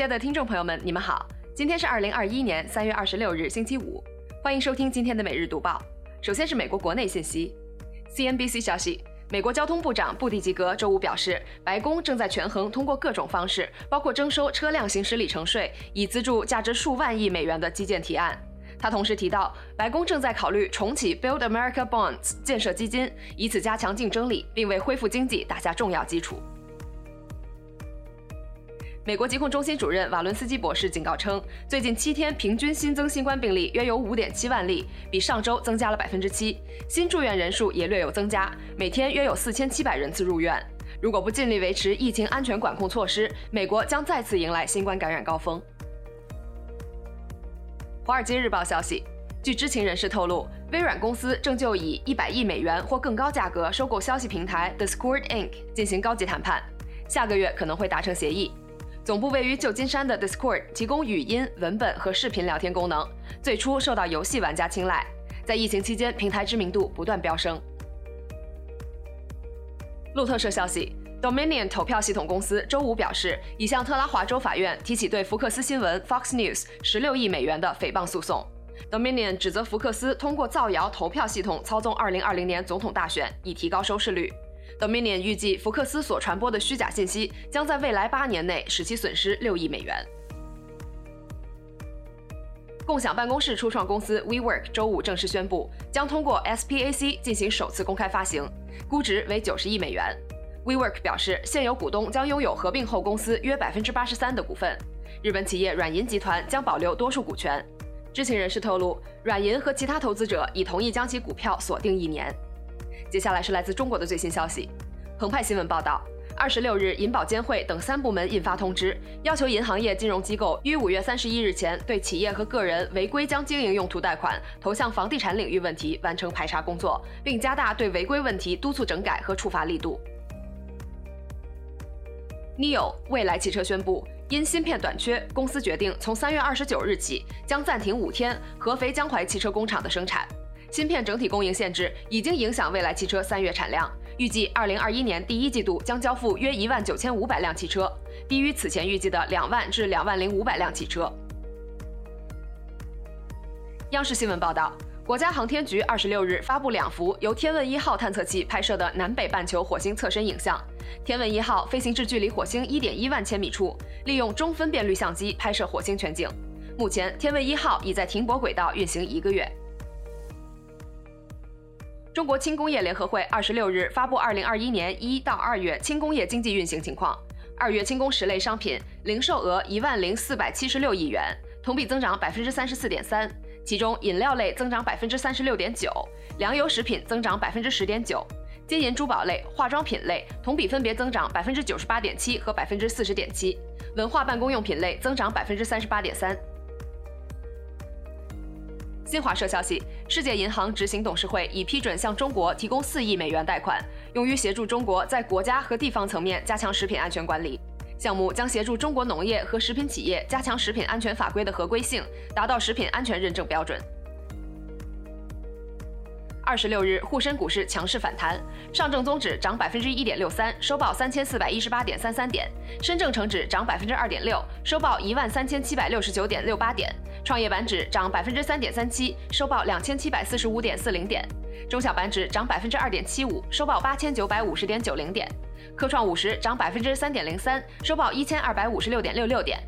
亲爱的听众朋友们，你们好，今天是二零二一年三月二十六日，星期五，欢迎收听今天的每日读报。首先是美国国内信息，CNBC 消息，美国交通部长布蒂吉格周五表示，白宫正在权衡通过各种方式，包括征收车辆行驶里程税，以资助价值数万亿美元的基建提案。他同时提到，白宫正在考虑重启 Build America Bonds 建设基金，以此加强竞争力，并为恢复经济打下重要基础。美国疾控中心主任瓦伦斯基博士警告称，最近七天平均新增新冠病例约有五点七万例，比上周增加了百分之七。新住院人数也略有增加，每天约有四千七百人次入院。如果不尽力维持疫情安全管控措施，美国将再次迎来新冠感染高峰。华尔街日报消息，据知情人士透露，微软公司正就以一百亿美元或更高价格收购消息平台 Discord Inc. 进行高级谈判，下个月可能会达成协议。总部位于旧金山的 Discord 提供语音、文本和视频聊天功能，最初受到游戏玩家青睐。在疫情期间，平台知名度不断飙升。路透社消息，Dominion 投票系统公司周五表示，已向特拉华州法院提起对福克斯新闻 （Fox News） 十六亿美元的诽谤诉讼。Dominion 指责福克斯通过造谣投票系统操纵2020年总统大选，以提高收视率。Dominion 预计，福克斯所传播的虚假信息将在未来八年内使其损失六亿美元。共享办公室初创公司 WeWork 周五正式宣布，将通过 SPAC 进行首次公开发行，估值为九十亿美元。WeWork 表示，现有股东将拥有合并后公司约百分之八十三的股份。日本企业软银集团将保留多数股权。知情人士透露，软银和其他投资者已同意将其股票锁定一年。接下来是来自中国的最新消息。澎湃新闻报道，二十六日，银保监会等三部门印发通知，要求银行业金融机构于五月三十一日前对企业和个人违规将经营用途贷款投向房地产领域问题完成排查工作，并加大对违规问题督促整改和处罚力度。NIO 未来汽车宣布，因芯片短缺，公司决定从三月二十九日起将暂停五天合肥江淮汽车工厂的生产。芯片整体供应限制已经影响蔚来汽车三月产量，预计二零二一年第一季度将交付约一万九千五百辆汽车，低于此前预计的两万至两万零五百辆汽车。央视新闻报道，国家航天局二十六日发布两幅由天问一号探测器拍摄的南北半球火星侧身影像。天问一号飞行至距离火星一点一万千米处，利用中分辨率相机拍摄火星全景。目前，天问一号已在停泊轨道运行一个月。中国轻工业联合会二十六日发布二零二一年一到二月轻工业经济运行情况。二月轻工十类商品零售额一万零四百七十六亿元，同比增长百分之三十四点三。其中，饮料类增长百分之三十六点九，粮油食品增长百分之十点九，金银珠宝类、化妆品类同比分别增长百分之九十八点七和百分之四十点七，文化办公用品类增长百分之三十八点三。新华社消息，世界银行执行董事会已批准向中国提供四亿美元贷款，用于协助中国在国家和地方层面加强食品安全管理。项目将协助中国农业和食品企业加强食品安全法规的合规性，达到食品安全认证标准。二十六日，沪深股市强势反弹，上证综指涨百分之一点六三，收报三千四百一十八点三三点；深证成指涨百分之二点六，收报一万三千七百六十九点六八点。创业板指涨百分之三点三七，收报两千七百四十五点四零点；中小板指涨百分之二点七五，收报八千九百五十点九零点；科创五十涨百分之三点零三，收报一千二百五十六点六六点。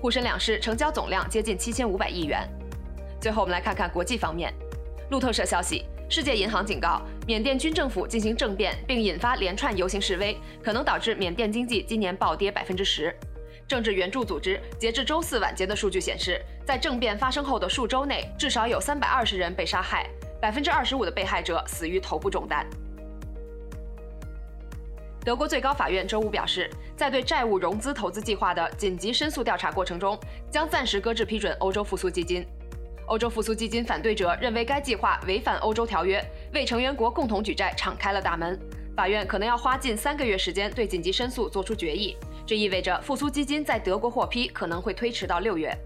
沪深两市成交总量接近七千五百亿元。最后，我们来看看国际方面。路透社消息，世界银行警告，缅甸军政府进行政变并引发连串游行示威，可能导致缅甸经济今年暴跌百分之十。政治援助组织截至周四晚间的数据显示，在政变发生后的数周内，至少有三百二十人被杀害，百分之二十五的被害者死于头部中弹。德国最高法院周五表示，在对债务融资投资计划的紧急申诉调查过程中，将暂时搁置批准欧洲复苏基金。欧洲复苏基金反对者认为该计划违反欧洲条约，为成员国共同举债敞开了大门。法院可能要花近三个月时间对紧急申诉作出决议。这意味着复苏基金在德国获批可能会推迟到六月。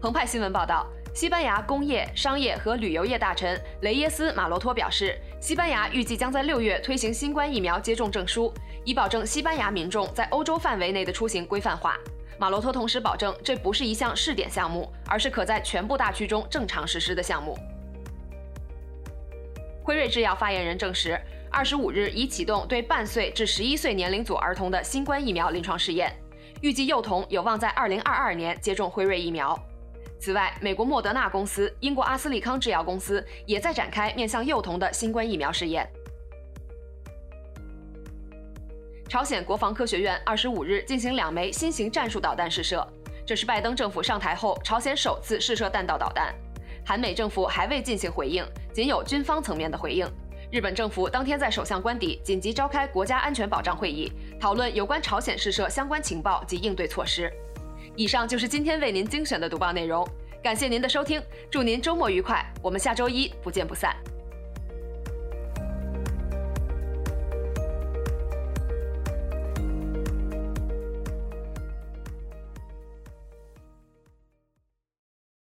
澎湃新闻报道，西班牙工业、商业和旅游业大臣雷耶斯·马罗托表示，西班牙预计将在六月推行新冠疫苗接种证书，以保证西班牙民众在欧洲范围内的出行规范化。马罗托同时保证，这不是一项试点项目，而是可在全部大区中正常实施的项目。辉瑞制药发言人证实，二十五日已启动对半岁至十一岁年龄组儿童的新冠疫苗临床试验，预计幼童有望在二零二二年接种辉瑞疫苗。此外，美国莫德纳公司、英国阿斯利康制药公司也在展开面向幼童的新冠疫苗试验。朝鲜国防科学院二十五日进行两枚新型战术导弹试射，这是拜登政府上台后朝鲜首次试射弹道导弹。韩美政府还未进行回应，仅有军方层面的回应。日本政府当天在首相官邸紧急召开国家安全保障会议，讨论有关朝鲜试射相关情报及应对措施。以上就是今天为您精选的读报内容，感谢您的收听，祝您周末愉快，我们下周一不见不散。